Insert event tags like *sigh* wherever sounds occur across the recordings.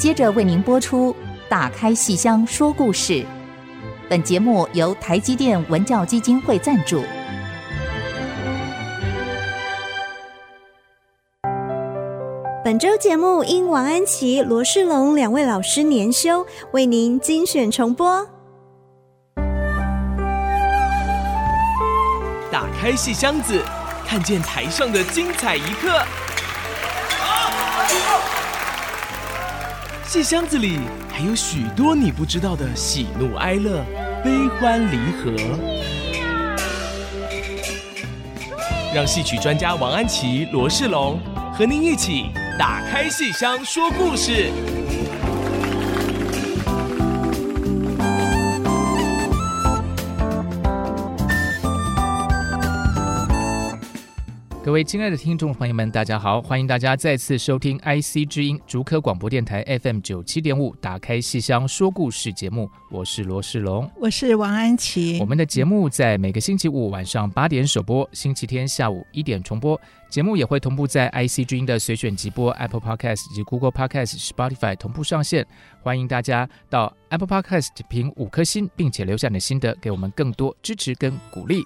接着为您播出《打开戏箱说故事》。本节目由台积电文教基金会赞助。本周节目因王安琪、罗世龙两位老师年休，为您精选重播。打开戏箱子，看见台上的精彩一刻。戏箱子里还有许多你不知道的喜怒哀乐、悲欢离合。让戏曲专家王安琪、罗世龙和您一起打开戏箱说故事。各位亲爱的听众朋友们，大家好！欢迎大家再次收听 IC 之音竹科广播电台 FM 九七点五，打开戏箱说故事节目，我是罗世龙，我是王安琪。我们的节目在每个星期五晚上八点首播，星期天下午一点重播。节目也会同步在 IC 之音的随选集播、Apple Podcast 以及 Google Podcast、Spotify 同步上线。欢迎大家到 Apple Podcast 评五颗星，并且留下你的心得，给我们更多支持跟鼓励。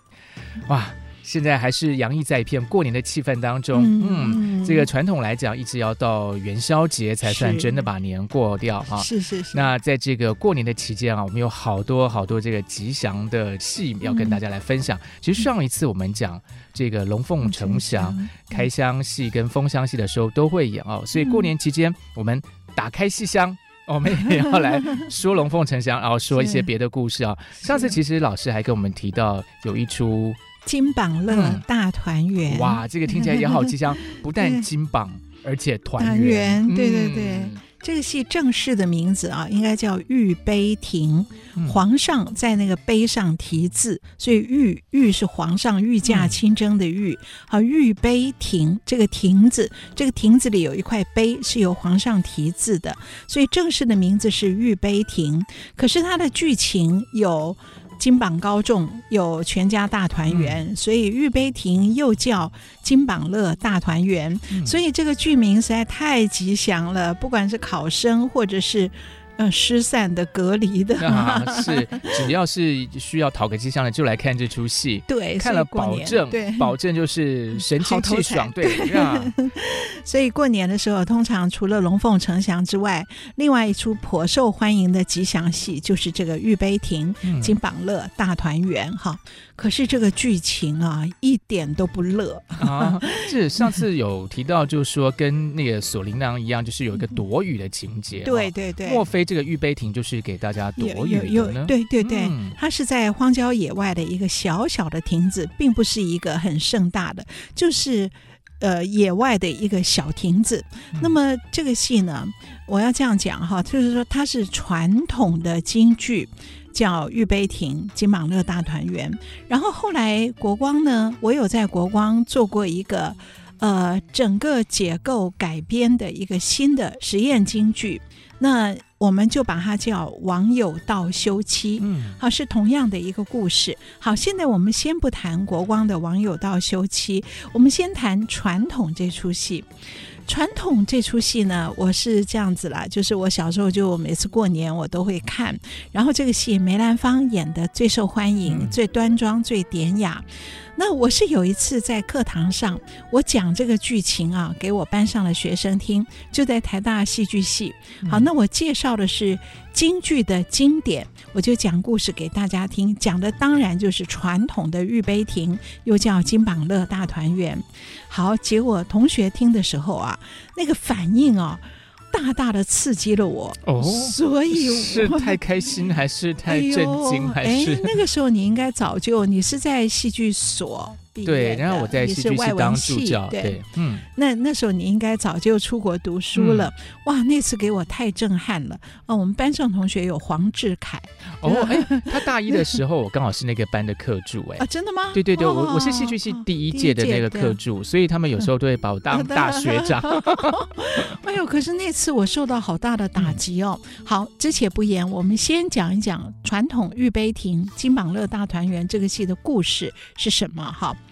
哇！现在还是洋溢在一片过年的气氛当中。嗯，嗯，这个传统来讲，一直要到元宵节才算真的把年过掉啊。是是是。那在这个过年的期间啊，我们有好多好多这个吉祥的戏要跟大家来分享。嗯、其实上一次我们讲这个龙凤呈祥、开箱戏跟封箱戏的时候都会演哦，所以过年期间我们打开戏箱，我们也要来说龙凤呈祥，然后说一些 *laughs* 别的故事啊。上次其实老师还跟我们提到有一出。金榜乐大团圆、嗯，哇，这个听起来也好吉祥，不但 *laughs* 金榜，而且团圆。对对对，嗯、这个戏正式的名字啊，应该叫《御碑亭》。皇上在那个碑上题字，所以御御是皇上御驾亲征的御。好，御碑亭这个亭子，这个亭子里有一块碑是由皇上题字的，所以正式的名字是《御碑亭》。可是它的剧情有。金榜高中，有全家大团圆，嗯、所以玉碑亭又叫金榜乐大团圆，嗯、所以这个剧名实在太吉祥了。不管是考生或者是。嗯，失散的、隔离的，啊、*laughs* 是只要是需要讨个吉祥的，就来看这出戏。对，看了保证，对，保证就是神清气爽。对，*laughs* 所以过年的时候，通常除了龙凤呈祥之外，另外一出颇受欢迎的吉祥戏就是这个《玉杯亭》嗯、金榜乐大团圆。哈，可是这个剧情啊，一点都不乐啊。是上次有提到，就是说跟那个锁麟囊一样，就是有一个躲雨的情节。对对对，莫非？这个御碑亭就是给大家躲雨的呢？对对对，嗯、它是在荒郊野外的一个小小的亭子，并不是一个很盛大的，就是呃野外的一个小亭子。嗯、那么这个戏呢，我要这样讲哈，就是说它是传统的京剧，叫《玉碑亭》金榜乐大团圆。然后后来国光呢，我有在国光做过一个呃整个结构改编的一个新的实验京剧，那。我们就把它叫《网友道休妻》，嗯，好，是同样的一个故事。好，现在我们先不谈国光的《网友道休妻》，我们先谈传统这出戏。传统这出戏呢，我是这样子啦，就是我小时候就每次过年我都会看，然后这个戏梅兰芳演的最受欢迎、嗯、最端庄、最典雅。那我是有一次在课堂上，我讲这个剧情啊，给我班上的学生听，就在台大戏剧系。好，那我介绍的是京剧的经典，我就讲故事给大家听，讲的当然就是传统的玉杯亭，又叫金榜乐大团圆。好，结果同学听的时候啊，那个反应啊。大大的刺激了我哦，所以我是太开心还是太震惊还是？*laughs* 哎，那个时候你应该早就你是在戏剧所。对，然后我在戏剧系当助教，对，嗯，那那时候你应该早就出国读书了，哇，那次给我太震撼了哦！我们班上同学有黄志凯，哦，哎，他大一的 *laughs* 时候我刚好是那个班的课助，哎，啊，真的吗？对对对，我我是戏剧系第一届的那个课助，所以他们有时候都会把我当 *laughs* 大学长。*laughs* 哎呦，可是那次我受到好大的打击哦。好，之且不言，我们先讲一讲传统玉碑亭金榜乐大团圆这个戏的故事是什么？哈。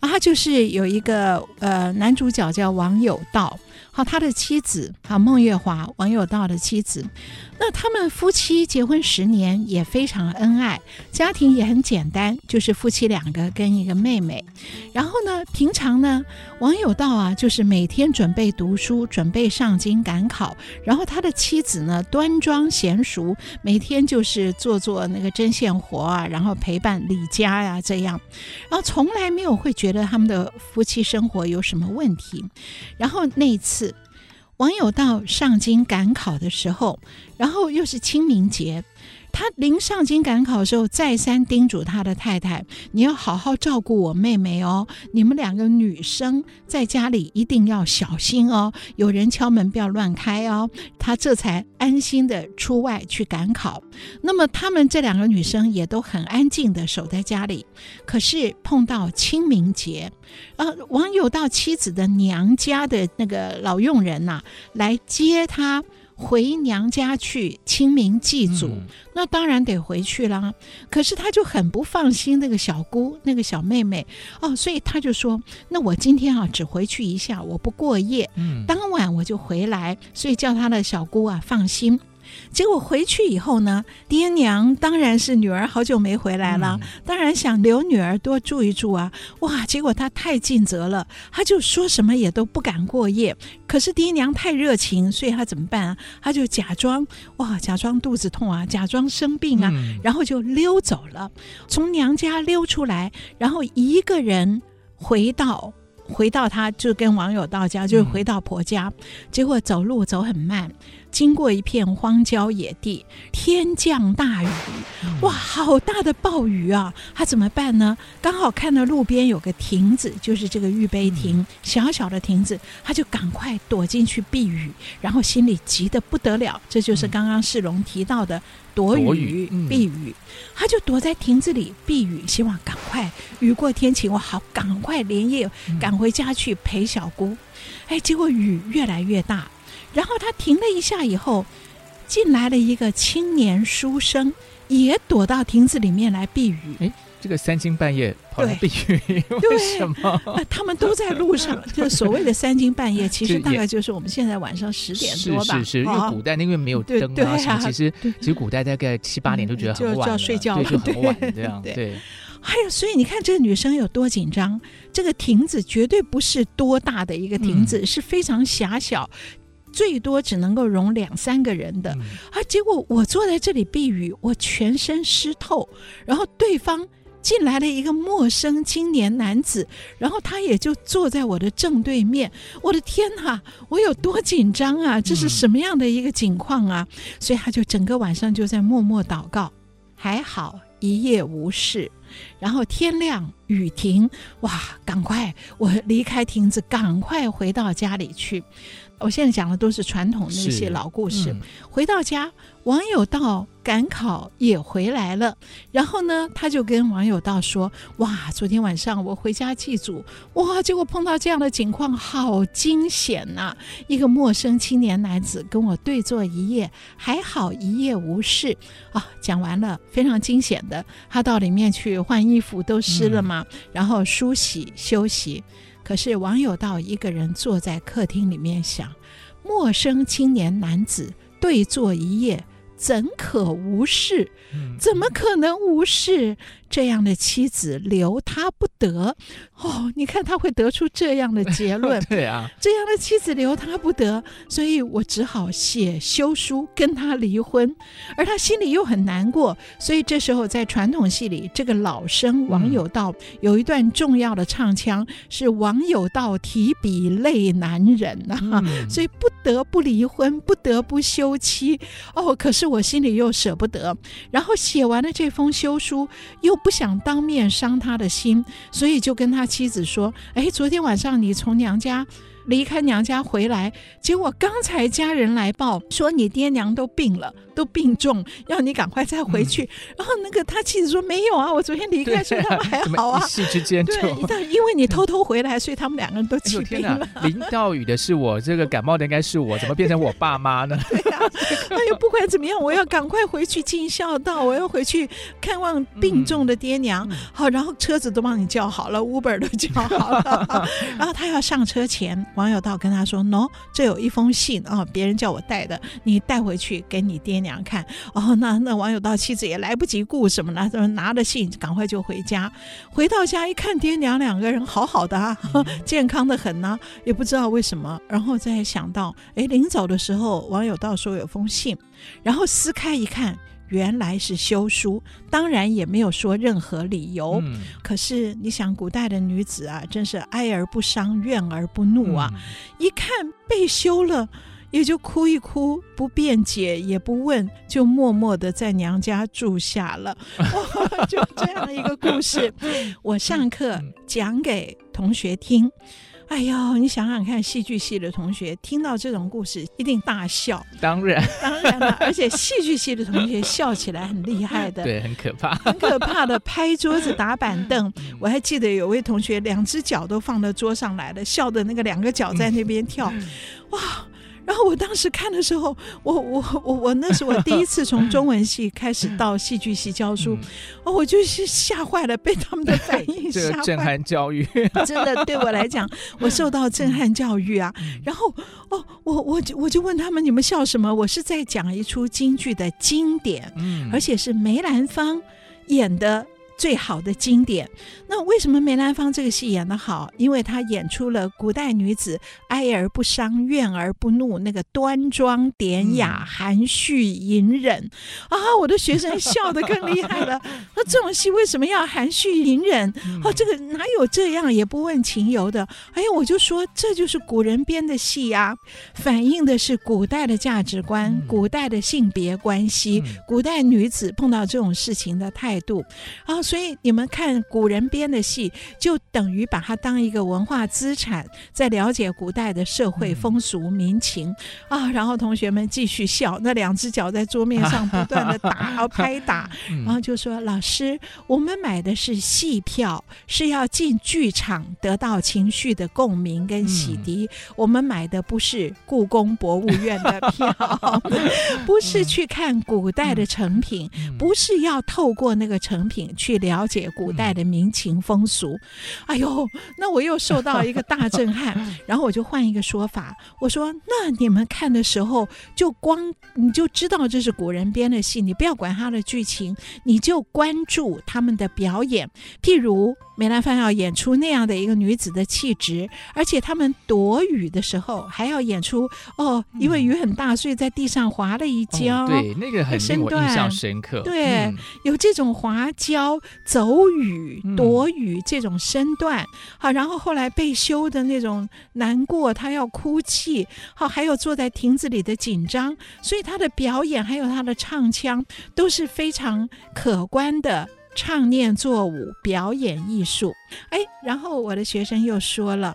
啊，他就是有一个呃男主角叫王有道，好，他的妻子好孟月华，王有道的妻子。那他们夫妻结婚十年，也非常恩爱，家庭也很简单，就是夫妻两个跟一个妹妹。然后呢，平常呢，王有道啊，就是每天准备读书，准备上京赶考。然后他的妻子呢，端庄娴淑，每天就是做做那个针线活啊，然后陪伴李家呀、这样，然后从来没有会觉觉得他们的夫妻生活有什么问题。然后那一次。网友到上京赶考的时候，然后又是清明节。他临上京赶考的时候，再三叮嘱他的太太：“你要好好照顾我妹妹哦，你们两个女生在家里一定要小心哦，有人敲门不要乱开哦。”他这才安心的出外去赶考。那么他们这两个女生也都很安静的守在家里。可是碰到清明节，啊，王有道妻子的娘家的那个老佣人呐、来接他。回娘家去清明祭祖，嗯，那当然得回去啦。可是他就很不放心那个小姑，那个小妹妹哦，所以他就说：“那我今天啊只回去一下，我不过夜，嗯，当晚我就回来。”所以叫他的小姑啊放心。结果回去以后呢，爹娘当然是女儿好久没回来了，嗯、当然想留女儿多住一住啊。哇，结果她太尽责了，她就说什么也都不敢过夜。可是爹娘太热情，所以她怎么办啊？他就假装哇，假装肚子痛啊，假装生病啊，嗯、然后就溜走了，从娘家溜出来，然后一个人回到回到他就跟网友到家，就回到婆家，嗯、结果走路走很慢。经过一片荒郊野地，天降大雨，哇，好大的暴雨啊！他怎么办呢？刚好看到路边有个亭子，就是这个玉碑亭，小小的亭子，他就赶快躲进去避雨，然后心里急得不得了。这就是刚刚世龙提到的躲雨、避雨，他就躲在亭子里避雨，希望赶快雨过天晴，我好赶快连夜赶回家去陪小姑。哎，结果雨越来越大。然后他停了一下以后，进来了一个青年书生，也躲到亭子里面来避雨。哎，这个三更半夜跑来避雨，为什么？他们都在路上，*laughs* 就所谓的三更半夜，其实大概就是我们现在晚上十点多吧。是是是，因为古代那个没有灯啊，对啊，其实其实古代大概七八点就觉得很晚了，就要睡觉了，就很晚这样。对。还有，所以你看这个女生有多紧张。这个亭子绝对不是多大的一个亭子，是非常狭小。最多只能够容两三个人的，啊！结果我坐在这里避雨，我全身湿透，然后对方进来了一个陌生青年男子，然后他也就坐在我的正对面。我的天哪，我有多紧张啊！这是什么样的一个情况啊？所以他就整个晚上就在默默祷告，还好一夜无事。然后天亮雨停，哇！赶快我离开亭子，赶快回到家里去。我现在讲的都是传统那些老故事。嗯、回到家，王有道赶考也回来了。然后呢，他就跟王有道说：“哇，昨天晚上我回家祭祖，哇，结果碰到这样的情况，好惊险呐、啊！一个陌生青年男子跟我对坐一夜，还好一夜无事啊。”讲完了，非常惊险的，他到里面去换衣服，都湿了嘛，嗯、然后梳洗休息。可是王有道一个人坐在客厅里面想，陌生青年男子对坐一夜，怎可无事？怎么可能无事？这样的妻子留他不得哦，你看他会得出这样的结论。*laughs* 对啊，这样的妻子留他不得，所以我只好写休书跟他离婚。而他心里又很难过，所以这时候在传统戏里，这个老生王有道有一段重要的唱腔，是王有道提笔泪难忍啊，嗯、*laughs* 所以不得不离婚，不得不休妻。哦，可是我心里又舍不得。然后写完了这封休书，又。不想当面伤他的心，所以就跟他妻子说：“哎，昨天晚上你从娘家离开娘家回来，结果刚才家人来报说你爹娘都病了。”都病重，要你赶快再回去。嗯、然后那个他妻子说没有啊，我昨天离开所以他们还好啊。一夕之间就对，因为你偷偷回来，所以他们两个人都起病了。淋到雨的是我，这个感冒的应该是我，怎么变成我爸妈呢？*laughs* 对呀、啊，哎呦，不管怎么样，我要赶快回去尽孝道，我要回去看望病重的爹娘。嗯、好，然后车子都帮你叫好了，Uber 都叫好了。*laughs* 然后他要上车前，王有道跟他说：“喏，这有一封信啊、哦，别人叫我带的，你带回去给你爹娘看。”哦，那那王有道妻子也来不及顾什么了，就拿着信赶快就回家。回到家一看，爹娘两个人好好的啊，*laughs* 健康的很呢、啊，也不知道为什么。然后再想到，哎，临走的时候，王有道说有封信，然后撕开一看。原来是休书，当然也没有说任何理由。嗯、可是你想，古代的女子啊，真是哀而不伤，怨而不怒啊！嗯、一看被休了，也就哭一哭，不辩解也不问，就默默的在娘家住下了。哦、*laughs* 就这样一个故事，我上课讲给同学听。哎呦，你想想看，戏剧系的同学听到这种故事一定大笑。当然，当然了，而且戏剧系的同学笑起来很厉害的，*laughs* 对，很可怕，很可怕的拍桌子打板凳。*laughs* 我还记得有位同学两只脚都放到桌上来了，笑的那个两个脚在那边跳，哇！然后我当时看的时候，我我我我那是我第一次从中文系 *laughs* 开始到戏剧系教书，哦，我就是吓坏了，被他们的反应吓坏了。这个震撼教育，真的对我来讲，我受到 *laughs* 震撼教育啊。然后哦，我我就我就问他们，你们笑什么？我是在讲一出京剧的经典，而且是梅兰芳演的。最好的经典，那为什么梅兰芳这个戏演得好？因为他演出了古代女子哀而不伤、怨而不怒，那个端庄典雅、含蓄隐忍啊！我的学生笑得更厉害了。*laughs* 那这种戏为什么要含蓄隐忍？哦，这个哪有这样也不问情由的？哎呀，我就说这就是古人编的戏啊，反映的是古代的价值观、古代的性别关系、古代女子碰到这种事情的态度啊。所以你们看古人编的戏，就等于把它当一个文化资产，在了解古代的社会风俗民情啊。然后同学们继续笑，那两只脚在桌面上不断的打，*laughs* 然后拍打，然后就说：“老师，我们买的是戏票，是要进剧场得到情绪的共鸣跟洗涤。我们买的不是故宫博物院的票，*laughs* 不是去看古代的成品，不是要透过那个成品去。”了解古代的民情风俗，哎呦，那我又受到一个大震撼。*laughs* 然后我就换一个说法，我说：那你们看的时候，就光你就知道这是古人编的戏，你不要管他的剧情，你就关注他们的表演。譬如梅兰芳要演出那样的一个女子的气质，而且他们躲雨的时候还要演出哦，因为雨很大，所以在地上滑了一跤。哦、对，那个很令我印象深刻。对，嗯、有这种滑跤。走雨躲雨这种身段，好，然后后来被羞的那种难过，他要哭泣，好，还有坐在亭子里的紧张，所以他的表演还有他的唱腔都是非常可观的唱念做舞表演艺术。哎，然后我的学生又说了，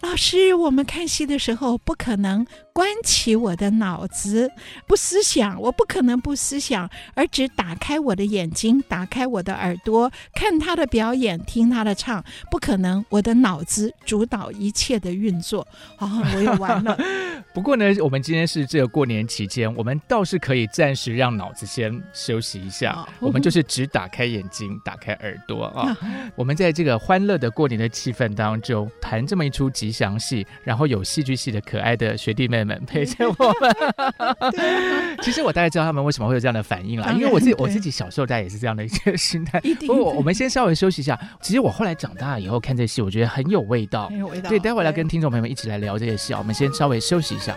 老师，我们看戏的时候不可能。关起我的脑子，不思想，我不可能不思想，而只打开我的眼睛，打开我的耳朵，看他的表演，听他的唱，不可能，我的脑子主导一切的运作。哦，我也完了。*laughs* 不过呢，我们今天是这个过年期间，我们倒是可以暂时让脑子先休息一下。哦、我们就 *laughs* 是只打开眼睛，打开耳朵啊。哦、我们在这个欢乐的过年的气氛当中，谈这么一出吉祥戏，然后有戏剧系的可爱的学弟妹们。陪着我们，*laughs* 其实我大概知道他们为什么会有这样的反应了，因为我自己我自己小时候大概也是这样的一个心态。*laughs* 不过我们先稍微休息一下。其实我后来长大以后看这戏，我觉得很有味道，很有味道。对，待会来跟听众朋友们一起来聊这些戏啊。我们先稍微休息一下。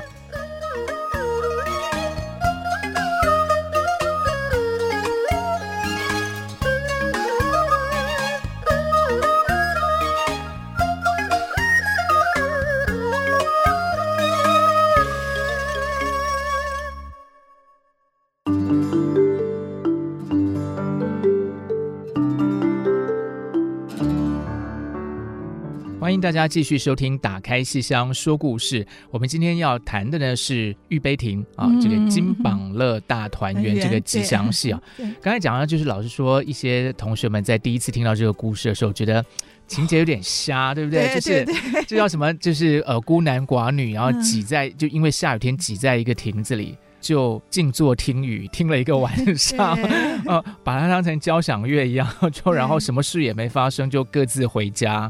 欢迎大家继续收听打开戏箱说故事。我们今天要谈的呢，是《玉杯亭》啊，这个金榜乐大团 *laughs* 圆这个吉祥戏啊。刚才讲到，就是老师说一些同学们在第一次听到这个故事的时候，觉得情节有点瞎，*laughs* 对不对？就是这 *laughs* 叫什么？就是呃，孤男寡女，然后挤在，就因为下雨天挤在一个亭子里，就静坐听雨，听了一个晚上，呃，把它当成交响乐一样，就然后什么事也没发生，就各自回家。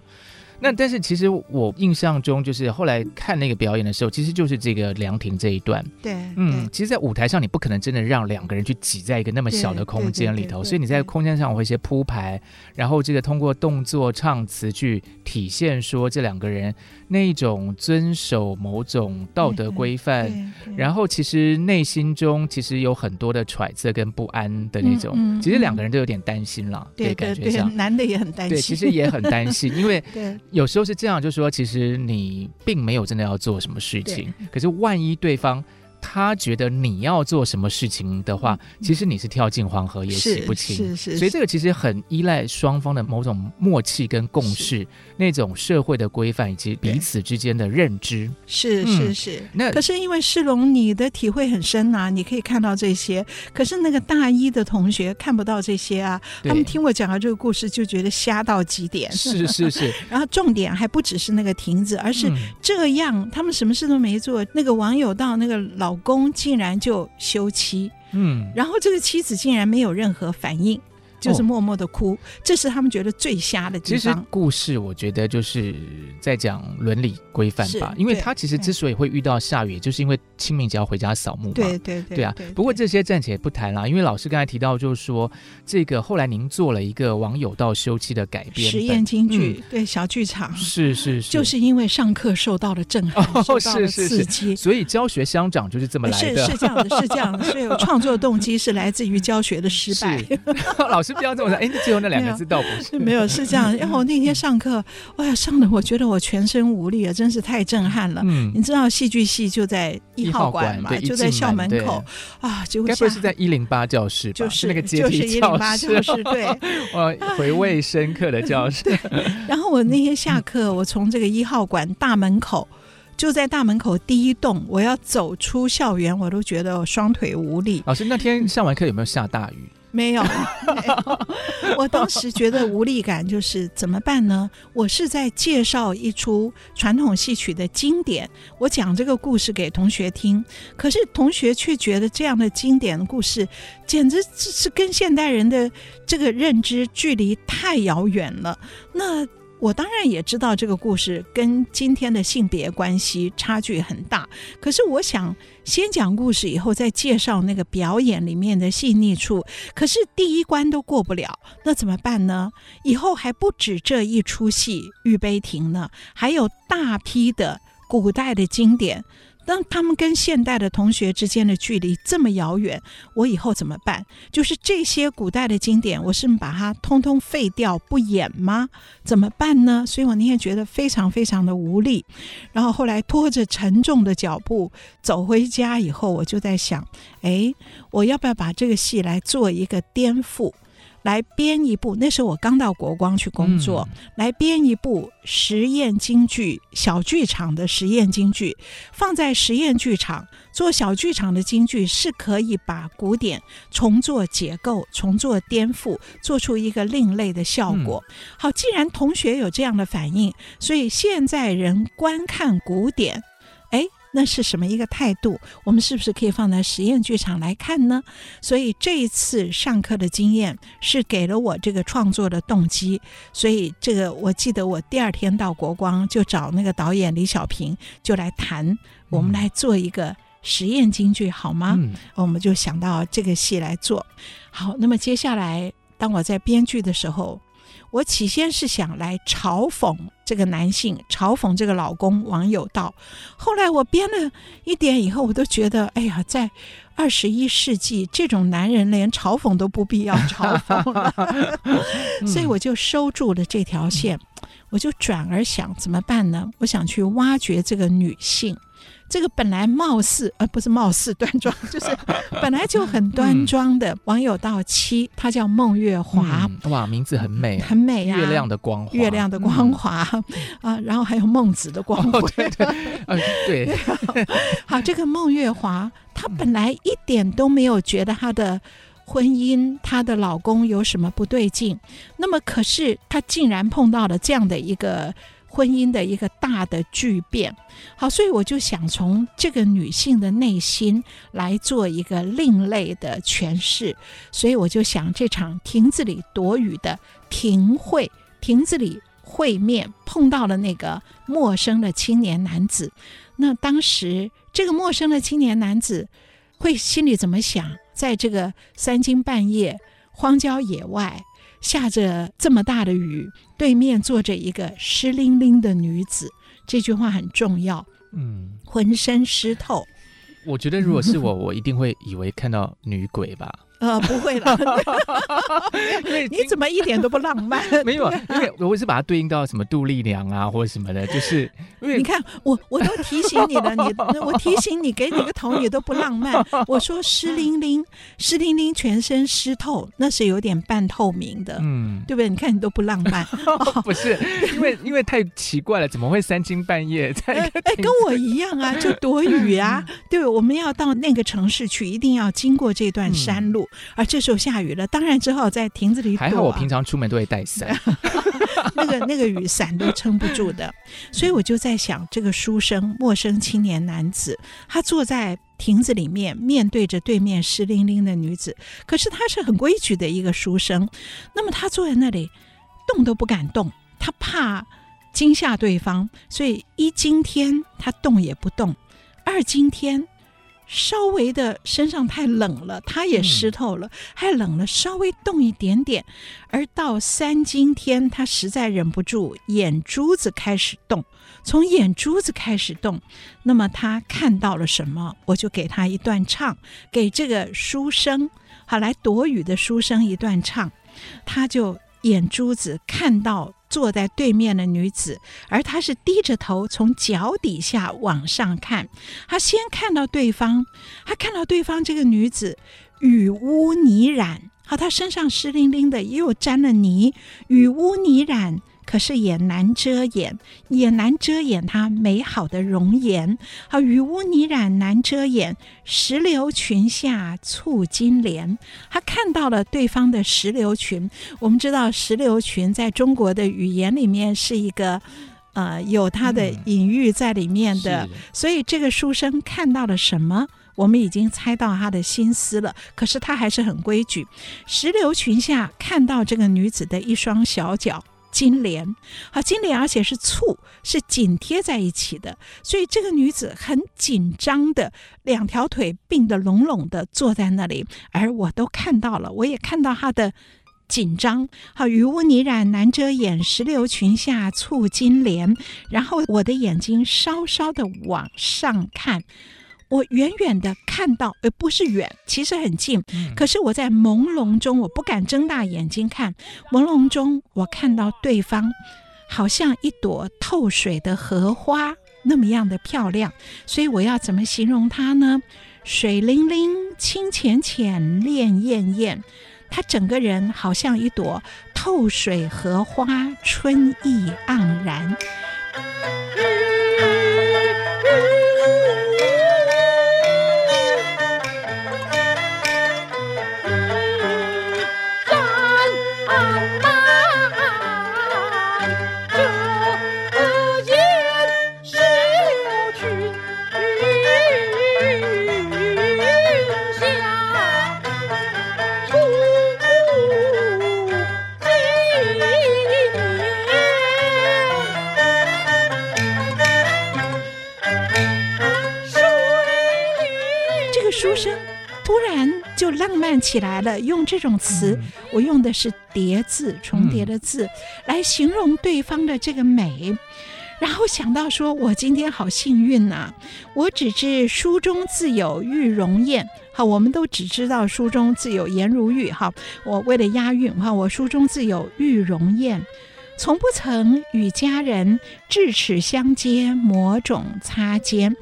那但是其实我印象中，就是后来看那个表演的时候，其实就是这个凉亭这一段。对，嗯，其实，在舞台上你不可能真的让两个人去挤在一个那么小的空间里头，所以你在空间上我会一些铺排，然后这个通过动作、唱词去体现说这两个人那一种遵守某种道德规范，然后其实内心中其实有很多的揣测跟不安的那种。嗯嗯、其实两个人都有点担心了，对，感觉上男的也很担心，对，其实也很担心，因为 *laughs* 对。有时候是这样，就是说，其实你并没有真的要做什么事情，可是万一对方。他觉得你要做什么事情的话，其实你是跳进黄河也洗不清。是是，是，所以这个其实很依赖双方的某种默契跟共识，那种社会的规范以及彼此之间的认知。是是是。那可是因为世龙，你的体会很深呐、啊，你可以看到这些。可是那个大一的同学看不到这些啊，他们听我讲了这个故事就觉得瞎到极点。是是是。*laughs* 然后重点还不只是那个亭子，而是这样，嗯、他们什么事都没做。那个网友到那个老。老公竟然就休妻，嗯，然后这个妻子竟然没有任何反应。就是默默的哭，哦，这是他们觉得最瞎的地方。其实故事我觉得就是在讲伦理规范吧，因为他其实之所以会遇到下雨，就是因为清明节要回家扫墓嘛。对对对，对啊。不过这些暂且不谈了，因为老师刚才提到，就是说这个后来您做了一个网友到休妻的改编实验京剧，嗯，对小剧场，是是是，就是因为上课受到了震撼，哦，受到了刺激，是是是，所以教学相长就是这么来的。是是这样的，是这样的，所以我创作动机 *laughs* 是来自于教学的失败。*laughs* 老师。不要这么说，*laughs* 哎，最后那两个字倒不是，没有是这样。然 *laughs* 后我那天上课，哎呀，上的我觉得我全身无力啊，真是太震撼了。嗯，你知道戏剧系就在一号馆嘛，就在校门口啊，结果该不会是在一零八教室吧？就是那个阶梯教室，一零八教室对，*laughs* 我回味深刻的教室。然后我那天下课，我从这个一号馆大门口，就在大门口第一栋，我要走出校园，我都觉得我双腿无力。老师那天上完课有没有下大雨？没有，*laughs* 我当时觉得无力感，就是怎么办呢？我是在介绍一出传统戏曲的经典，我讲这个故事给同学听，可是同学却觉得这样的经典的故事，简直是跟现代人的这个认知距离太遥远了。那。我当然也知道这个故事跟今天的性别关系差距很大，可是我想先讲故事，以后再介绍那个表演里面的细腻处。可是第一关都过不了，那怎么办呢？以后还不止这一出戏《玉杯亭》呢，还有大批的古代的经典。当他们跟现代的同学之间的距离这么遥远，我以后怎么办？就是这些古代的经典，我是把它通通废掉不演吗？怎么办呢？所以我那天觉得非常非常的无力。然后后来拖着沉重的脚步走回家以后，我就在想，哎，我要不要把这个戏来做一个颠覆？来编一部，那时候我刚到国光去工作，嗯、来编一部实验京剧小剧场的实验京剧，放在实验剧场做小剧场的京剧是可以把古典重做结构、重做颠覆，做出一个另类的效果。嗯、好，既然同学有这样的反应，所以现在人观看古典，哎。那是什么一个态度？我们是不是可以放在实验剧场来看呢？所以这一次上课的经验是给了我这个创作的动机。所以这个我记得，我第二天到国光就找那个导演李小平就来谈，我们来做一个实验京剧好吗？嗯，我们就想到这个戏来做。好，那么接下来当我在编剧的时候。我起先是想来嘲讽这个男性，嘲讽这个老公王有道。后来我编了一点以后，我都觉得，哎呀，在二十一世纪，这种男人连嘲讽都不必要嘲讽了，*laughs* 所以我就收住了这条线。我就转而想怎么办呢？我想去挖掘这个女性。这个本来貌似呃不是貌似端庄，*laughs* 就是本来就很端庄的网友到妻，她叫孟月华，嗯，哇，名字很美，很美啊，月亮的光华，月亮的光华、嗯、啊，然后还有孟子的光辉，哦、对对，呃、对，*laughs* 好，这个孟月华，她本来一点都没有觉得她的婚姻，她的老公有什么不对劲，那么可是她竟然碰到了这样的一个。婚姻的一个大的巨变，好，所以我就想从这个女性的内心来做一个另类的诠释，所以我就想这场亭子里躲雨的亭会，亭子里会面碰到了那个陌生的青年男子，那当时这个陌生的青年男子会心里怎么想？在这个三更半夜，荒郊野外。下着这么大的雨，对面坐着一个湿淋淋的女子，这句话很重要。嗯，浑身湿透。我觉得如果是我，*laughs* 我一定会以为看到女鬼吧。呃，不会了，*laughs* 因为你怎么一点都不浪漫？*laughs* 没有，因为我是把它对应到什么杜丽娘啊，或者什么的，就是 *laughs* 因为你看我，我都提醒你了，你我提醒你，给你个头，你都不浪漫。我说湿淋淋，湿淋淋，全身湿透，那是有点半透明的，嗯，对不对？你看你都不浪漫，哦、不是因为因为太奇怪了，怎么会三更半夜在？哎，跟我一样啊，就躲雨啊，对，我们要到那个城市去，一定要经过这段山路。嗯而这时候下雨了，当然只好在亭子里躲。还好我平常出门都会带伞，*laughs* 那个那个雨伞都撑不住的。所以我就在想，这个书生陌生青年男子，他坐在亭子里面，面对着对面湿淋淋的女子。可是他是很规矩的一个书生，那么他坐在那里动都不敢动，他怕惊吓对方，所以一惊天他动也不动，二惊天。稍微的身上太冷了，他也湿透了，太冷了，稍微动一点点。而到三更天，他实在忍不住，眼珠子开始动。从眼珠子开始动，那么他看到了什么？我就给他一段唱，给这个书生，好来躲雨的书生一段唱，他就眼珠子看到。坐在对面的女子，而他是低着头从脚底下往上看。他先看到对方，他看到对方这个女子雨污泥染，好，她身上湿淋淋的，又沾了泥，雨污泥染。可是也难遮掩，也难遮掩她美好的容颜。好，雨污泥染难遮掩，石榴裙下蹙金莲。他看到了对方的石榴裙。我们知道石榴裙在中国的语言里面是一个，呃，有它的隐喻在里面的。嗯、所以这个书生看到了什么？我们已经猜到他的心思了。可是他还是很规矩。石榴裙下看到这个女子的一双小脚。金莲，好，金莲，而且是蹙，是紧贴在一起的，所以这个女子很紧张的，两条腿并得拢拢的坐在那里，而我都看到了，我也看到她的紧张。好，雨污泥染难遮掩，石榴裙下蹙金莲，然后我的眼睛稍稍的往上看。我远远的看到，呃，不是远，其实很近。可是我在朦胧中，我不敢睁大眼睛看。朦胧中，我看到对方，好像一朵透水的荷花，那么样的漂亮。所以我要怎么形容她呢？水灵灵，清浅浅，潋艳艳。她整个人好像一朵透水荷花，春意盎然。浪漫起来了，用这种词，我用的是叠字，重叠的字，来形容对方的这个美。然后想到说，我今天好幸运呐！我只知书中自有玉容颜，好，我们都只知道书中自有颜如玉，哈，我为了押韵，哈，我书中自有玉容颜。从不曾与佳人智齿相接，抹种擦肩。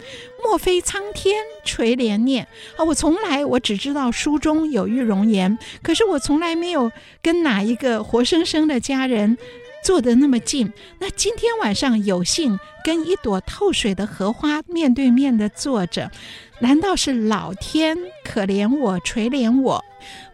莫非苍天垂怜念啊！我从来我只知道书中有玉容颜，可是我从来没有跟哪一个活生生的佳人坐得那么近。那今天晚上有幸跟一朵透水的荷花面对面的坐着，难道是老天可怜我垂怜我？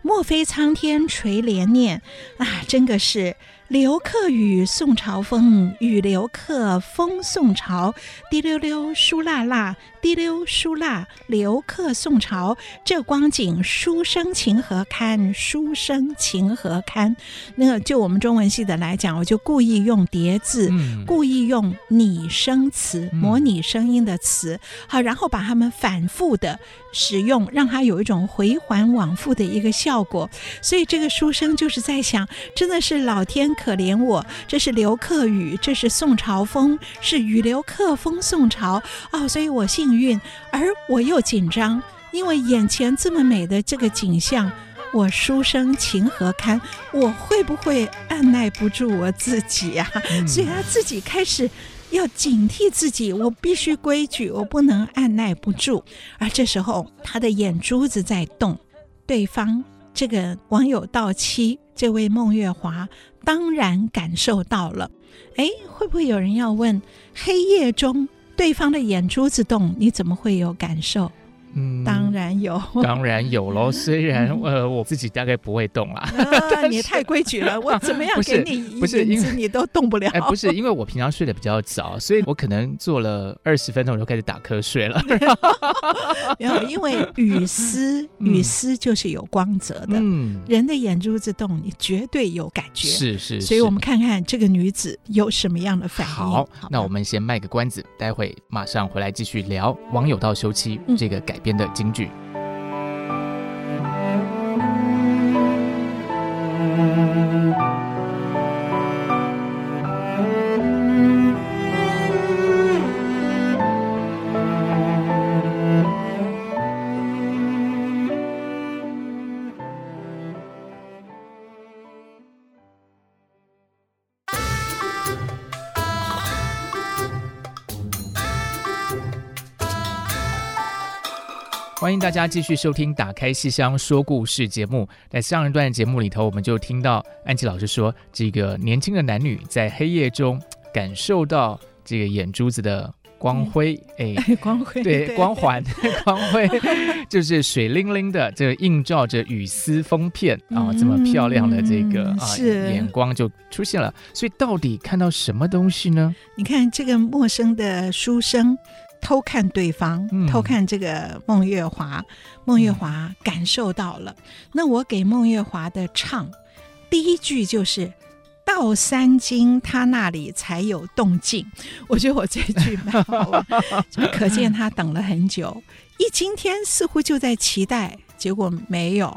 莫非苍天垂怜念啊！真的是。留客语，送朝风，与留客，风送朝，滴溜溜，疏辣辣，滴溜疏辣，留客送朝，这光景，书生情何堪？书生情何堪？那个就我们中文系的来讲，我就故意用叠字，嗯、故意用拟声词，模拟声音的词，嗯、好，然后把它们反复的使用，让它有一种回环往复的一个效果。所以这个书生就是在想，真的是老天。可怜我，这是刘克语，这是宋朝风，是语留客，风宋朝哦，所以我幸运，而我又紧张，因为眼前这么美的这个景象，我书生情何堪？我会不会按捺不住我自己呀、啊？嗯、所以他自己开始要警惕自己，我必须规矩，我不能按捺不住。而这时候，他的眼珠子在动，对方这个网友到期，这位孟月华。当然感受到了，哎，会不会有人要问？黑夜中对方的眼珠子动，你怎么会有感受？嗯，当然有，当然有喽。*laughs* 虽然呃，我自己大概不会动啦。啊，*laughs* 你太规矩了，*laughs* 我怎么样给你，不是因为你都动不了。哎，不是因为我平常睡得比较早，所以我可能做了二十分钟我就开始打瞌睡了。没有，因为雨丝，雨丝就是有光泽的。嗯，人的眼珠子动，你绝对有感觉。是是。所以我们看看这个女子有什么样的反应。好，那我们先卖个关子，待会马上回来继续聊网友到休妻这个改编的京剧。欢迎大家继续收听《打开戏箱说故事》节目。在上一段节目里头，我们就听到安琪老师说，这个年轻的男女在黑夜中感受到这个眼珠子的光辉，哎，*laughs* 光辉，对，光环，*laughs* 光辉，就是水灵灵的，这个映照着雨丝风片啊，这么漂亮的这个啊眼光就出现了。所以，到底看到什么东西呢？你看这个陌生的书生。偷看对方，偷看这个孟月华，孟月华感受到了。那我给孟月华的唱，第一句就是“到三更他那里才有动静”。*laughs* 我觉得我这句蛮好玩，*laughs* 可见他等了很久。一今天似乎就在期待，结果没有；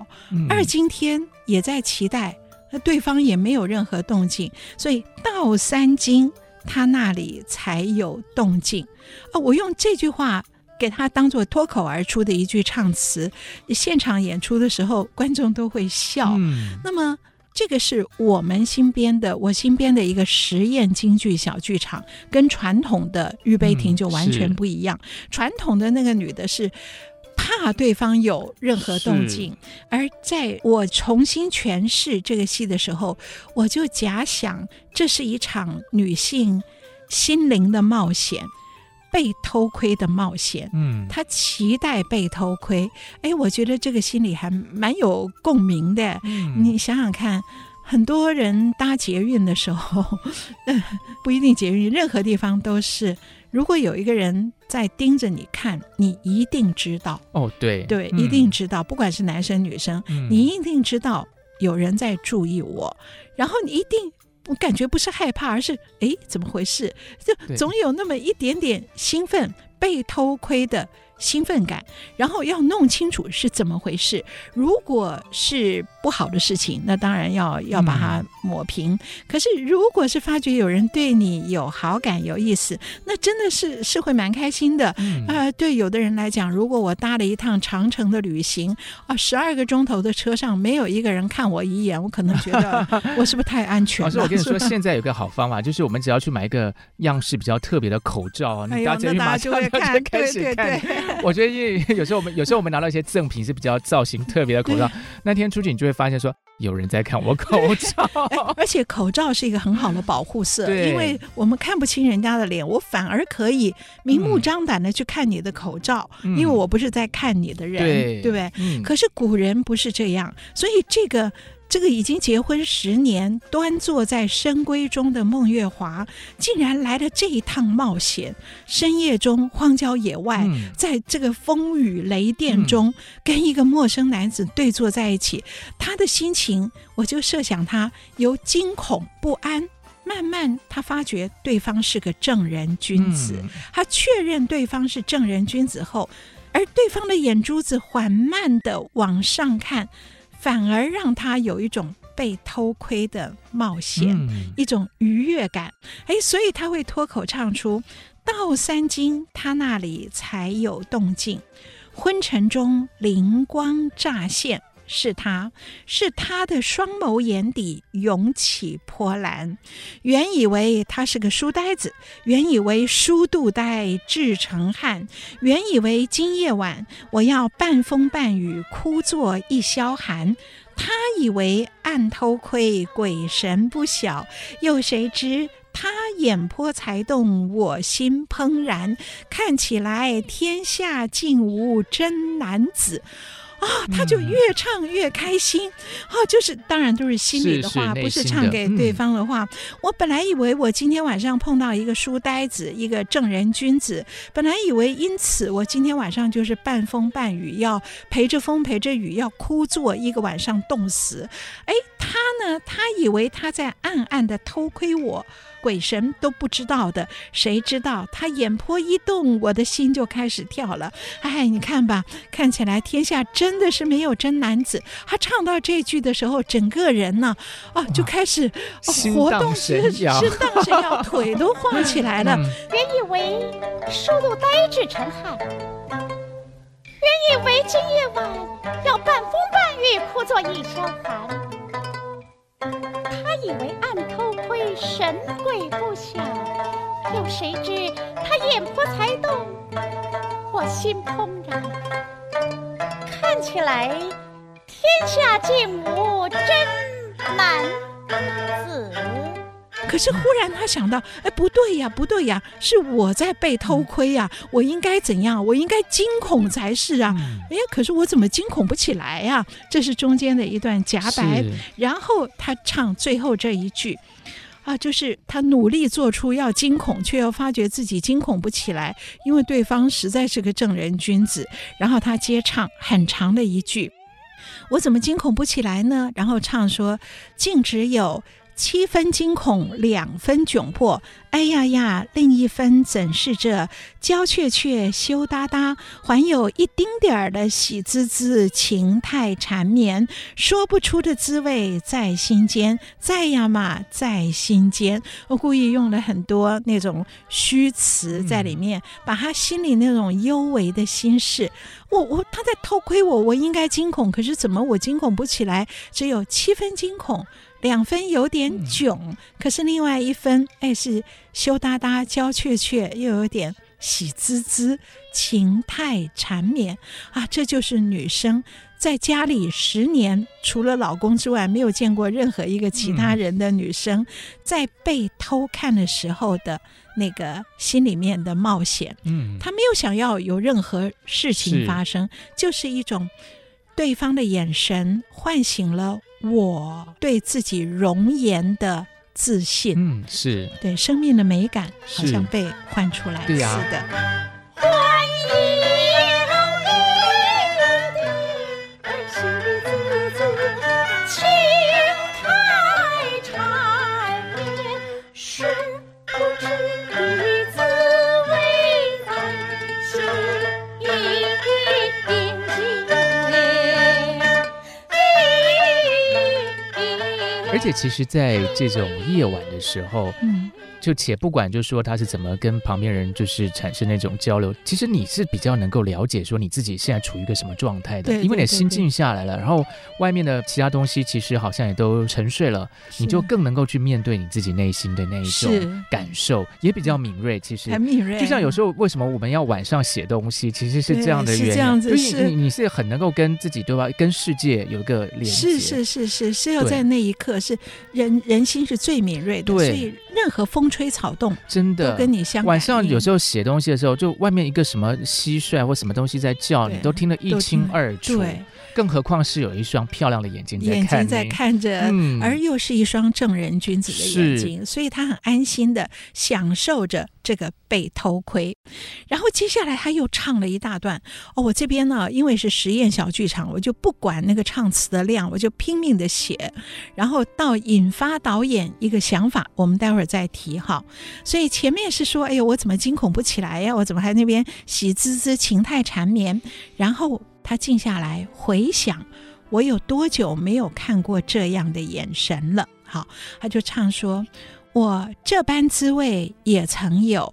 二今天也在期待，那对方也没有任何动静。所以到三更。他那里才有动静哦，我用这句话给他当做脱口而出的一句唱词，现场演出的时候，观众都会笑。嗯，那么这个是我们新编的，我新编的一个实验京剧小剧场，跟传统的御悲亭就完全不一样。嗯，传统的那个女的是。怕对方有任何动静，而在我重新诠释这个戏的时候，我就假想这是一场女性心灵的冒险，被偷窥的冒险。嗯，她期待被偷窥。哎，我觉得这个心里还蛮有共鸣的。嗯，你想想看，很多人搭捷运的时候，呃，*laughs* 不一定捷运，任何地方都是。如果有一个人在盯着你看，你一定知道。哦，对。对，一定知道，嗯、不管是男生女生，嗯、你一定知道有人在注意我，然后你一定，我感觉不是害怕，而是哎，怎么回事？就总有那么一点点兴奋，被偷窥的兴奋感，然后要弄清楚是怎么回事。如果是不好的事情，那当然要要把它抹平。嗯、可是如果是发觉有人对你有好感、有意思，那真的是是会蛮开心的。啊、嗯呃，对有的人来讲，如果我搭了一趟长城的旅行啊，十二个钟头的车上没有一个人看我一眼，我可能觉得 *laughs* 我是不是太安全了？老师，我跟你说，现在有个好方法，*laughs* 就是我们只要去买一个样式比较特别的口罩，哎、你大家马上就开始看。对对对 *laughs* 我觉得，因为有时候我们有时候我们拿到一些赠品是比较造型特别的口罩，那天出去你就会发现说有人在看我口罩，*laughs* 而且口罩是一个很好的保护色，因为我们看不清人家的脸，我反而可以明目张胆的去看你的口罩，嗯、因为我不是在看你的人，对，对不对？嗯、可是古人不是这样，所以这个。这个已经结婚十年，端坐在深闺中的孟月华，竟然来了这一趟冒险。深夜中，荒郊野外，嗯、在这个风雨雷电中，嗯、跟一个陌生男子对坐在一起，他的心情，我就设想他由惊恐不安，慢慢他发觉对方是个正人君子。嗯、他确认对方是正人君子后，而对方的眼珠子缓慢地往上看。反而让他有一种被偷窥的冒险，嗯、一种愉悦感。哎，所以他会脱口唱出：“到三更，他那里才有动静。昏沉中灵光乍现。”是他，是他的双眸眼底涌起波澜。原以为他是个书呆子，原以为书度呆志成汉，原以为今夜晚我要半风半雨枯坐一宵寒。他以为暗偷窥鬼神不晓，又谁知他眼波才动我心怦然。看起来天下竟无真男子。啊、哦，他就越唱越开心，啊、哦，就是当然都是心里的话，不是唱给对方的话。嗯、我本来以为我今天晚上碰到一个书呆子，一个正人君子，本来以为因此我今天晚上就是半风半雨，要陪着风陪着雨，要枯坐一个晚上冻死。哎，他呢，他以为他在暗暗的偷窥我。鬼神都不知道的，谁知道他眼波一动，我的心就开始跳了。哎，你看吧，看起来天下真的是没有真男子。他唱到这句的时候，整个人呢，啊，就开始、哦、活动是是当时要腿都晃起来了。原以为书度呆滞成汉，原以为今夜晚要半风半雨枯坐一宵寒。他以为暗偷窥神鬼不晓，又谁知他眼波才动，我心怦然。看起来天下竟无真男子。可是忽然他想到，哎，不对呀，不对呀，是我在被偷窥呀，我应该怎样？我应该惊恐才是啊！哎呀，可是我怎么惊恐不起来呀？这是中间的一段夹白，然后他唱最后这一句，啊，就是他努力做出要惊恐，却又发觉自己惊恐不起来，因为对方实在是个正人君子。然后他接唱很长的一句，我怎么惊恐不起来呢？然后唱说，竟只有。七分惊恐，两分窘迫。哎呀呀，另一分怎是这？娇怯怯，羞答答，还有一丁点儿的喜滋滋，情态缠绵，说不出的滋味在心间，在呀嘛，在心间。我故意用了很多那种虚词在里面，把他心里那种幽微的心事，我我他在偷窥我，我应该惊恐，可是怎么我惊恐不起来？只有七分惊恐。两分有点囧，嗯、可是另外一分，哎，是羞答答、娇怯怯，又有点喜滋滋，情态缠绵啊！这就是女生在家里十年，除了老公之外，没有见过任何一个其他人的女生，嗯、在被偷看的时候的那个心里面的冒险。嗯，她没有想要有任何事情发生，是就是一种对方的眼神唤醒了。我对自己容颜的自信，嗯，是。对生命的美感，好像被唤出来似的。欢迎其实，在这种夜晚的时候，就且不管，就说他是怎么跟旁边人就是产生那种交流，其实你是比较能够了解说你自己现在处于一个什么状态的，对对对对，因为你心静下来了，然后外面的其他东西其实好像也都沉睡了，你就更能够去面对你自己内心的那一种感受，也比较敏锐。其实很敏锐，就像有时候为什么我们要晚上写东西，其实是这样的原因，是这样子，是你你是很能够跟自己对吧，跟世界有一个连接，是是是是是要在那一刻是人人心是最敏锐的，对，所以任何风吹草动。真的跟你相，晚上有时候写东西的时候，就外面一个什么蟋蟀或什么东西在叫，你都听得一清二楚。对。更何况是有一双漂亮的眼睛在看，眼睛在看着，嗯，而又是一双正人君子的眼睛，所以他很安心的享受着这个被偷窥。然后接下来他又唱了一大段哦，我这边呢，因为是实验小剧场，我就不管那个唱词的量，我就拼命的写，然后到引发导演一个想法，我们待会儿再提哈。所以前面是说，哎呦，我怎么惊恐不起来呀？我怎么还那边喜滋滋情态缠绵？然后。他静下来回想，我有多久没有看过这样的眼神了？好，他就唱说：“我这般滋味也曾有，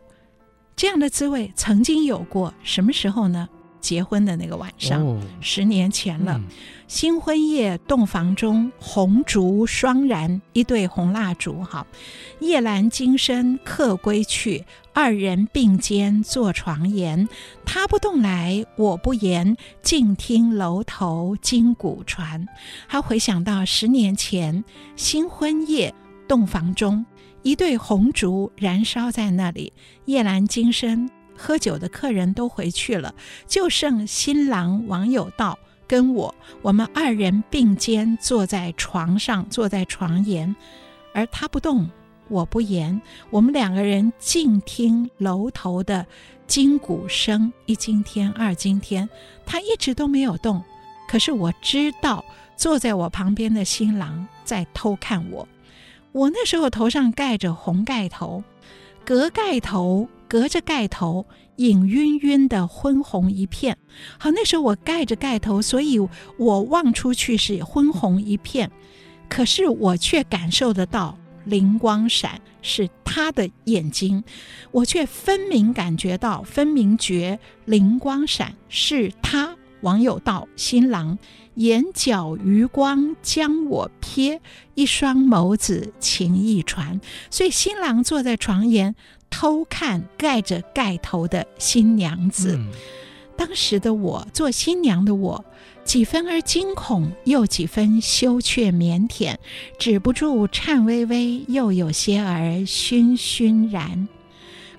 这样的滋味曾经有过，什么时候呢？”结婚的那个晚上，哦、十年前了。嗯、新婚夜，洞房中，红烛双燃，一对红蜡烛。好，夜阑今生客归去，二人并肩坐床沿。他不动来，我不言，静听楼头金鼓传。他回想到十年前，新婚夜，洞房中，一对红烛燃烧在那里，夜阑金声。喝酒的客人都回去了，就剩新郎王有道跟我，我们二人并肩坐在床上，坐在床沿，而他不动，我不言，我们两个人静听楼头的金鼓声，一惊天，二惊天，他一直都没有动，可是我知道坐在我旁边的新郎在偷看我，我那时候头上盖着红盖头，隔盖头。隔着盖头，影晕晕的昏红一片。好，那时候我盖着盖头，所以我望出去是昏红一片。可是我却感受得到灵光闪，是他的眼睛。我却分明感觉到，分明觉灵光闪是他。网友道新郎眼角余光将我瞥，一双眸子情意传。所以新郎坐在床沿。偷看盖着盖头的新娘子，当时的我做新娘的我，几分儿惊恐，又几分羞怯腼腆，止不住颤巍巍，又有些儿醺醺然。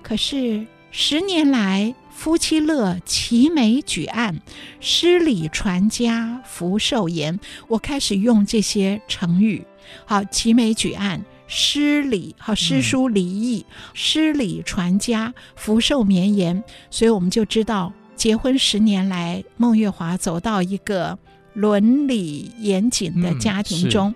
可是十年来，夫妻乐，齐眉举案，诗礼传家，福寿延。我开始用这些成语，好，齐眉举案。诗礼好，诗书礼义，诗礼传家，福寿绵延，所以我们就知道，结婚十年来，孟月华走到一个伦理严谨的家庭中。嗯、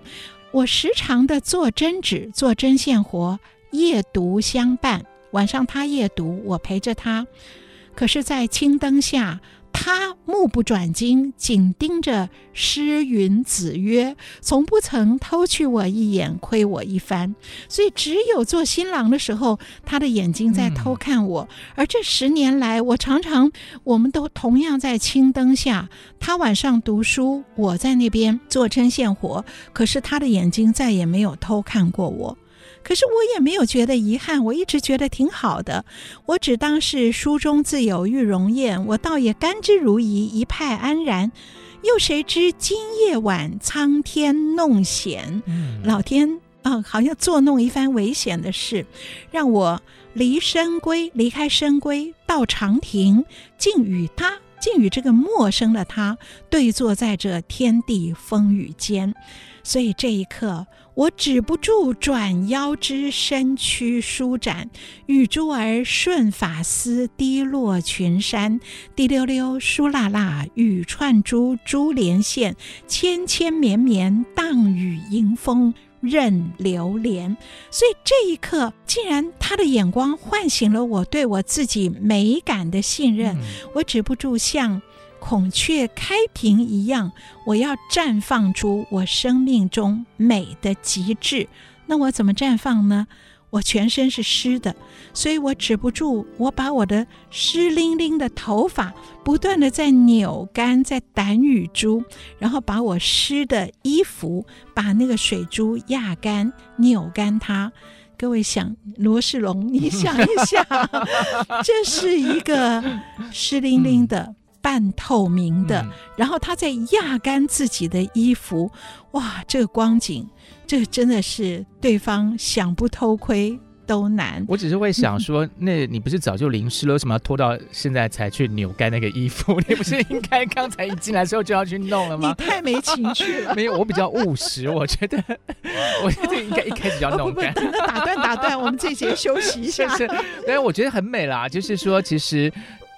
我时常的做针纸，做针线活，夜读相伴。晚上他夜读，我陪着他。可是，在青灯下。他目不转睛，紧盯着诗云子曰，从不曾偷去我一眼，窥我一番。所以，只有做新郎的时候，他的眼睛在偷看我。而这十年来，我常常，我们都同样在青灯下，他晚上读书，我在那边做针线活。可是，他的眼睛再也没有偷看过我。可是我也没有觉得遗憾，我一直觉得挺好的。我只当是书中自有玉容颜，我倒也甘之如饴，一派安然。又谁知今夜晚苍天弄险，嗯、老天啊，好像作弄一番危险的事，让我离深闺，离开深闺，到长亭，竟与他，竟与这个陌生的他对坐在这天地风雨间。所以这一刻。我止不住转腰肢，身躯舒展，与珠儿顺发丝滴落群山，滴溜溜，疏辣辣，雨串珠，珠连线，牵牵绵绵，荡雨迎风，任流连。所以这一刻，竟然他的眼光唤醒了我对我自己美感的信任，嗯、我止不住像。孔雀开屏一样，我要绽放出我生命中美的极致。那我怎么绽放呢？我全身是湿的，所以我止不住，我把我的湿淋淋的头发不断地在扭干，在掸雨珠，然后把我湿的衣服，把那个水珠压干、扭干它。各位想，罗世龙，你想一想，*laughs* 这是一个湿淋淋的、嗯、半透明的，嗯、然后他在压干自己的衣服，哇，这个光景。这真的是对方想不偷窥都难。我只是会想说，*laughs* 那你不是早就淋湿了，为什么要拖到现在才去扭干那个衣服？*laughs* 你不是应该刚才一进来的时候就要去弄了吗？你太没情趣了。*laughs* 没有，我比较务实，我觉得，我觉得应该一开始就要弄干。哦、不不不打断打断，我们这节休息一下。是，但是我觉得很美啦，就是说，其实，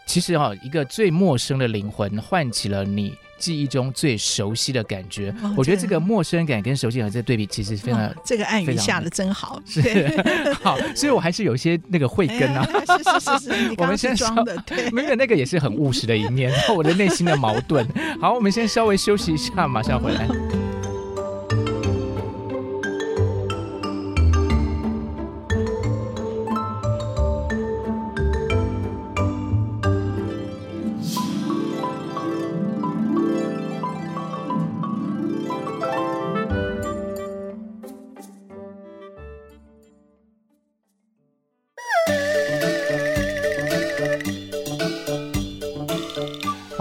其实哈、哦，一个最陌生的灵魂唤起了你。记忆中最熟悉的感觉，哦、我觉得这个陌生感跟熟悉感这对比，其实非常、哦、这个暗语下的真好，*laughs* 是 *laughs* 好，所以我还是有一些那个慧根啊。*laughs* 哎、是是是是，我们先装的，对，没有那个也是很务实的一面，我的内心的矛盾。好，我们先稍微休息一下，马上回来。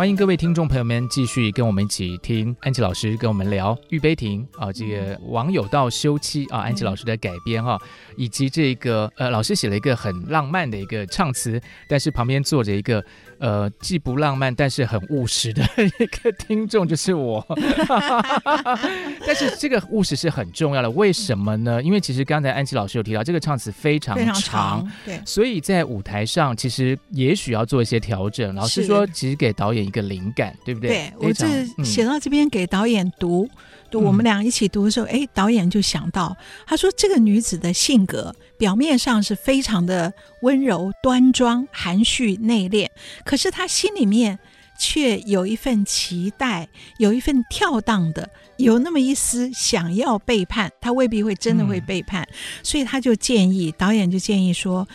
欢迎各位听众朋友们继续跟我们一起听安琪老师跟我们聊《玉杯亭》啊，这个网友到休妻啊，安琪老师的改编哈、啊，以及这个呃，老师写了一个很浪漫的一个唱词，但是旁边坐着一个。呃，既不浪漫，但是很务实的一个听众就是我。*laughs* 但是这个务实是很重要的，为什么呢？因为其实刚才安琪老师有提到，这个唱词非常长，非常长，对，所以在舞台上其实也许要做一些调整。老师说，其实给导演一个灵感，对不对？对，我这写到这边给导演读。我们俩一起读的时候，哎，导演就想到，他说这个女子的性格表面上是非常的温柔端庄、含蓄内敛，可是她心里面却有一份期待，有一份跳荡的，有那么一丝想要背叛，她未必会真的会背叛，嗯、所以他就建议，导演就建议说，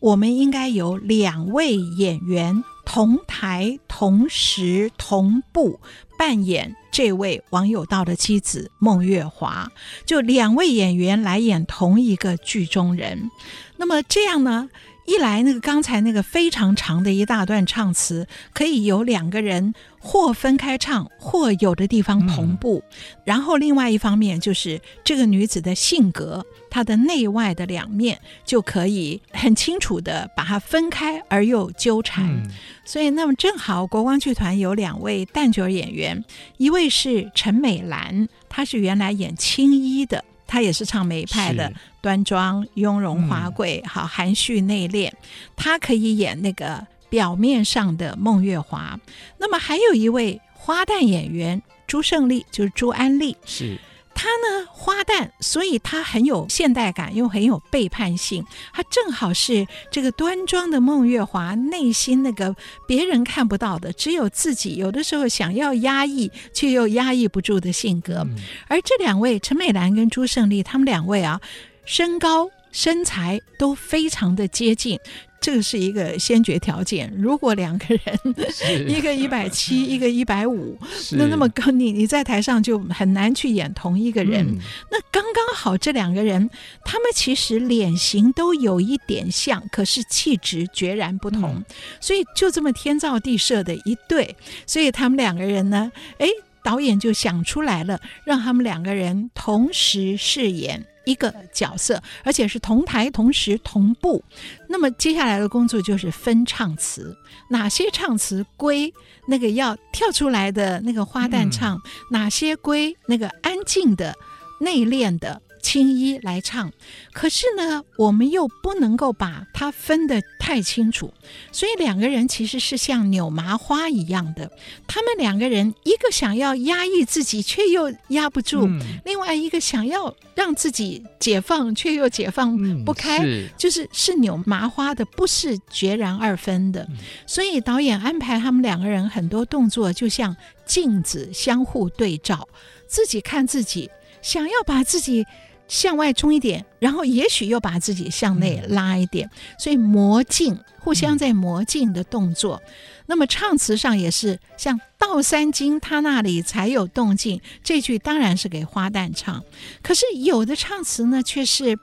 我们应该有两位演员同台、同时、同步。扮演这位王有道的妻子孟月华，就两位演员来演同一个剧中人。那么这样呢，一来那个刚才那个非常长的一大段唱词，可以有两个人或分开唱，或有的地方同步。嗯、然后另外一方面就是这个女子的性格。她的内外的两面就可以很清楚的把它分开而又纠缠，嗯、所以那么正好国光剧团有两位旦角演员，一位是陈美兰，她是原来演青衣的，她也是唱梅派的，端庄雍容华贵，好、嗯、含蓄内敛，他可以演那个表面上的孟月华。那么还有一位花旦演员朱胜利，就是朱安利，是。他呢，花旦，所以他很有现代感，又很有背叛性。他正好是这个端庄的孟月华内心那个别人看不到的，只有自己有的时候想要压抑却又压抑不住的性格。嗯、而这两位陈美兰跟朱胜利，他们两位啊，身高身材都非常的接近。这个是一个先决条件。如果两个人，一个一百七，*laughs* 一个一百五，那那么高，你你在台上就很难去演同一个人。嗯、那刚刚好，这两个人，他们其实脸型都有一点像，可是气质决然不同，嗯、所以就这么天造地设的一对。所以他们两个人呢，哎，导演就想出来了，让他们两个人同时饰演。一个角色，而且是同台同时同步。那么接下来的工作就是分唱词，哪些唱词归那个要跳出来的那个花旦唱，嗯、哪些归那个安静的内敛的青衣来唱，可是呢，我们又不能够把它分得太清楚，所以两个人其实是像扭麻花一样的。他们两个人，一个想要压抑自己，却又压不住；嗯、另外一个想要让自己解放，却又解放不开，嗯、是就是是扭麻花的，不是决然二分的。嗯、所以导演安排他们两个人很多动作，就像镜子相互对照，自己看自己，想要把自己。向外冲一点，然后也许又把自己向内拉一点，嗯、所以磨镜，互相在磨镜的动作。嗯、那么唱词上也是，像倒三经他那里才有动静，这句当然是给花旦唱。可是有的唱词呢，却是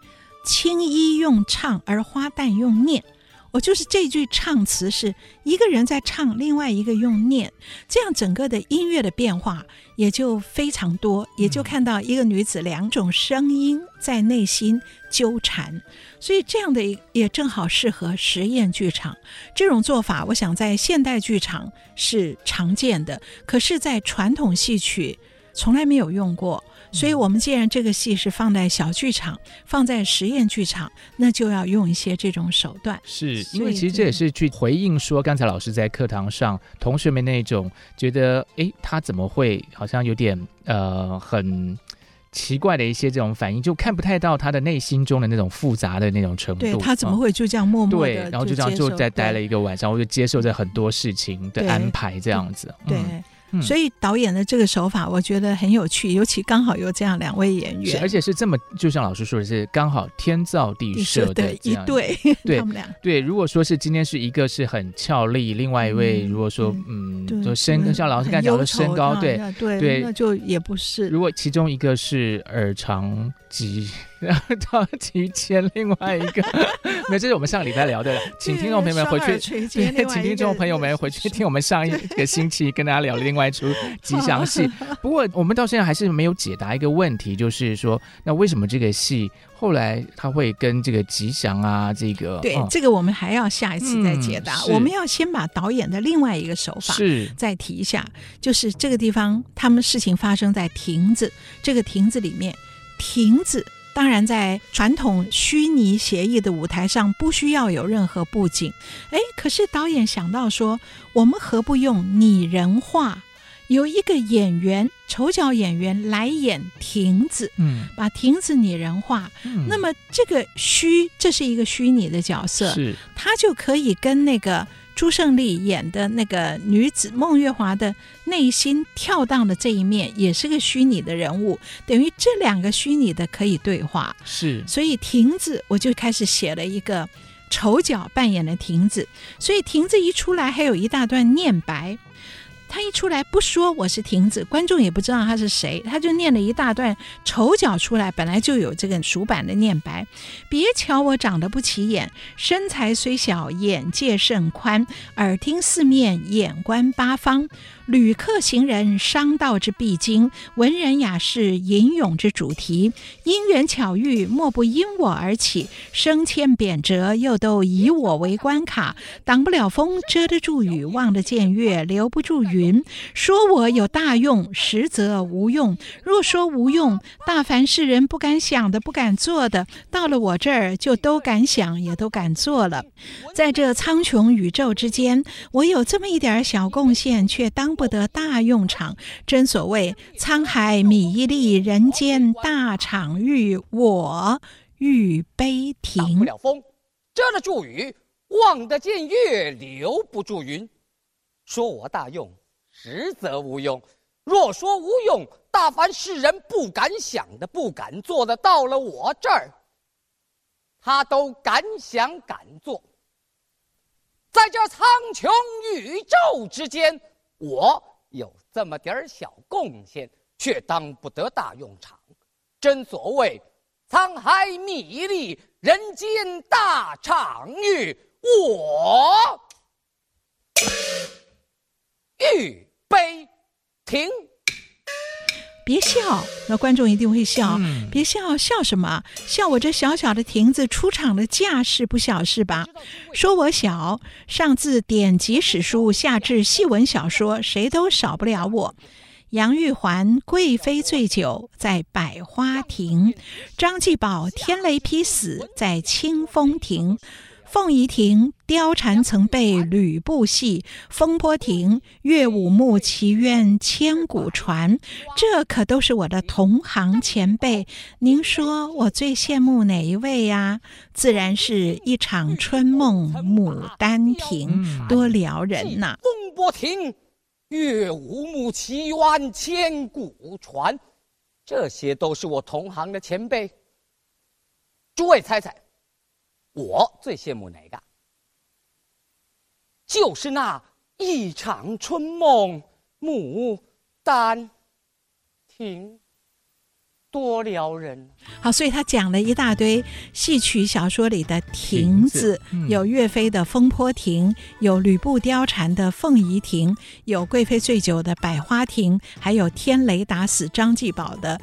青衣用唱，而花旦用念。我就是这句唱词是一个人在唱，另外一个用念，这样整个的音乐的变化也就非常多，也就看到一个女子两种声音在内心纠缠，所以这样的也正好适合实验剧场。这种做法，我想在现代剧场是常见的，可是，在传统戏曲从来没有用过。所以，我们既然这个戏是放在小剧场，放在实验剧场，那就要用一些这种手段。是因为其实这也是去回应说，刚才老师在课堂上同学们那种觉得，哎，他怎么会好像有点呃很奇怪的一些这种反应，就看不太到他的内心中的那种复杂的那种程度。对，他怎么会就这样默默的、嗯、对，然后就这样就在待了一个晚上，我就接受着很多事情的安排这样子。对。嗯所以导演的这个手法，我觉得很有趣，尤其刚好有这样两位演员，而且是这么，就像老师说的是刚好天造地设的一对，*laughs* 对他们俩。对，如果说是今天是一个是很俏丽，另外一位如果说嗯，就身像老师刚才讲的身高，对对，那就也不是。如果其中一个是耳长及。然后到提前另外一个，*laughs* 那这是我们上个礼拜聊的了，请听众朋友们回去，请听众朋友们回去听我们上一个星期跟大家聊的另外一出 *laughs* 吉祥戏。不过我们到现在还是没有解答一个问题，就是说，那为什么这个戏后来他会跟这个吉祥啊，这个对、哦、这个我们还要下一次再解答。嗯、我们要先把导演的另外一个手法是再提一下，就是这个地方他们事情发生在亭子，这个亭子里面，亭子。当然，在传统虚拟协议的舞台上，不需要有任何布景。哎，可是导演想到说，我们何不用拟人化，有一个演员，丑角演员来演亭子，嗯，把亭子拟人化。嗯，那么这个虚，这是一个虚拟的角色，是，他就可以跟那个。朱胜利演的那个女子孟月华的内心跳荡的这一面，也是个虚拟的人物，等于这两个虚拟的可以对话。是，所以亭子我就开始写了一个丑角扮演的亭子，所以亭子一出来，还有一大段念白。他一出来不说我是亭子，观众也不知道他是谁，他就念了一大段丑角出来，本来就有这个熟版的念白。别瞧我长得不起眼，身材虽小，眼界甚宽，耳听四面，眼观八方。旅客行人商道之必经，文人雅士吟咏之主题，因缘巧遇，莫不因我而起。升迁贬谪，又都以我为关卡。挡不了风，遮得住雨，望得见月，留不住雨云。说我有大用，实则无用。若说无用，大凡世人不敢想的、不敢做的，到了我这儿就都敢想，也都敢做了。在这苍穹宇宙之间，我有这么一点小贡献，却当。不得大用场，真所谓沧海米一粒，人间大场域。我欲悲亭。了风，遮得住雨，望得见月，留不住云。说我大用，实则无用。若说无用，大凡世人不敢想的、不敢做的，到了我这儿，他都敢想敢做。在这苍穹宇宙之间。我有这么点儿小贡献，却当不得大用场。真所谓沧海米粒，人间大场域。我 *coughs* 玉悲亭。别笑，那观众一定会笑。嗯、别笑，笑什么？笑我这小小的亭子出场的架势不小是吧？说我小，上自典籍史书，下至戏文小说，谁都少不了我。杨玉环贵妃醉酒在百花亭，张继宝天雷劈死在清风亭。凤仪亭貂蝉曾被吕布戏，风波亭岳武穆奇冤千古传。这可都是我的同行前辈。您说我最羡慕哪一位呀？自然是一场春梦牡丹亭，多撩人呐、啊！风波亭岳武穆奇冤千古传，这些都是我同行的前辈。诸位猜猜？我最羡慕哪个？就是那一场春梦牡丹亭，多撩人。好，所以他讲了一大堆戏曲小说里的亭子，亭子嗯、有岳飞的风波亭，有吕布貂蝉的凤仪亭，有贵妃醉酒的百花亭，还有天雷打死张继宝的。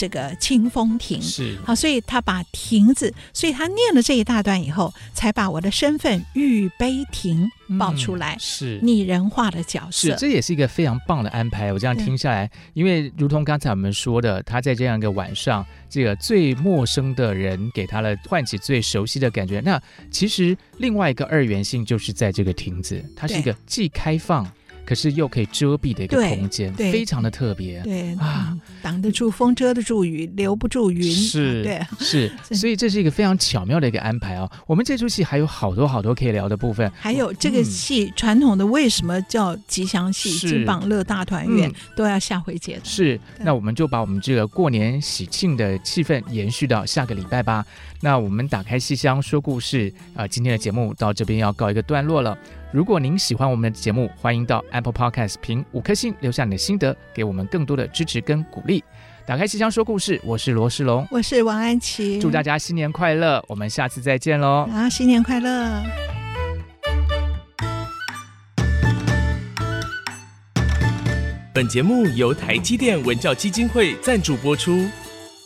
这个清风亭是好，所以他把亭子，所以他念了这一大段以后，才把我的身份玉杯亭报出来，嗯、是拟人化的角色。是，这也是一个非常棒的安排。我这样听下来，因为如同刚才我们说的，他在这样一个晚上，这个最陌生的人给他了唤起最熟悉的感觉。那其实另外一个二元性就是在这个亭子，它是一个既开放。可是又可以遮蔽的一个空间，非常的特别。对啊，挡得住风，遮得住雨，留不住云。是，对，*laughs* 是。所以这是一个非常巧妙的一个安排哦。我们这出戏还有好多好多可以聊的部分。还有这个戏传统的为什么叫吉祥戏？金榜乐大团圆都要下回解。是，那我们就把我们这个过年喜庆的气氛延续到下个礼拜吧。那我们打开戏箱说故事啊，今天的节目到这边要告一个段落了。如果您喜欢我们的节目，欢迎到 Apple Podcast 评五颗星，留下你的心得，给我们更多的支持跟鼓励。打开戏箱说故事，我是罗世龙，我是王安琪，祝大家新年快乐，我们下次再见喽！啊，新年快乐！本节目由台积电文教基金会赞助播出，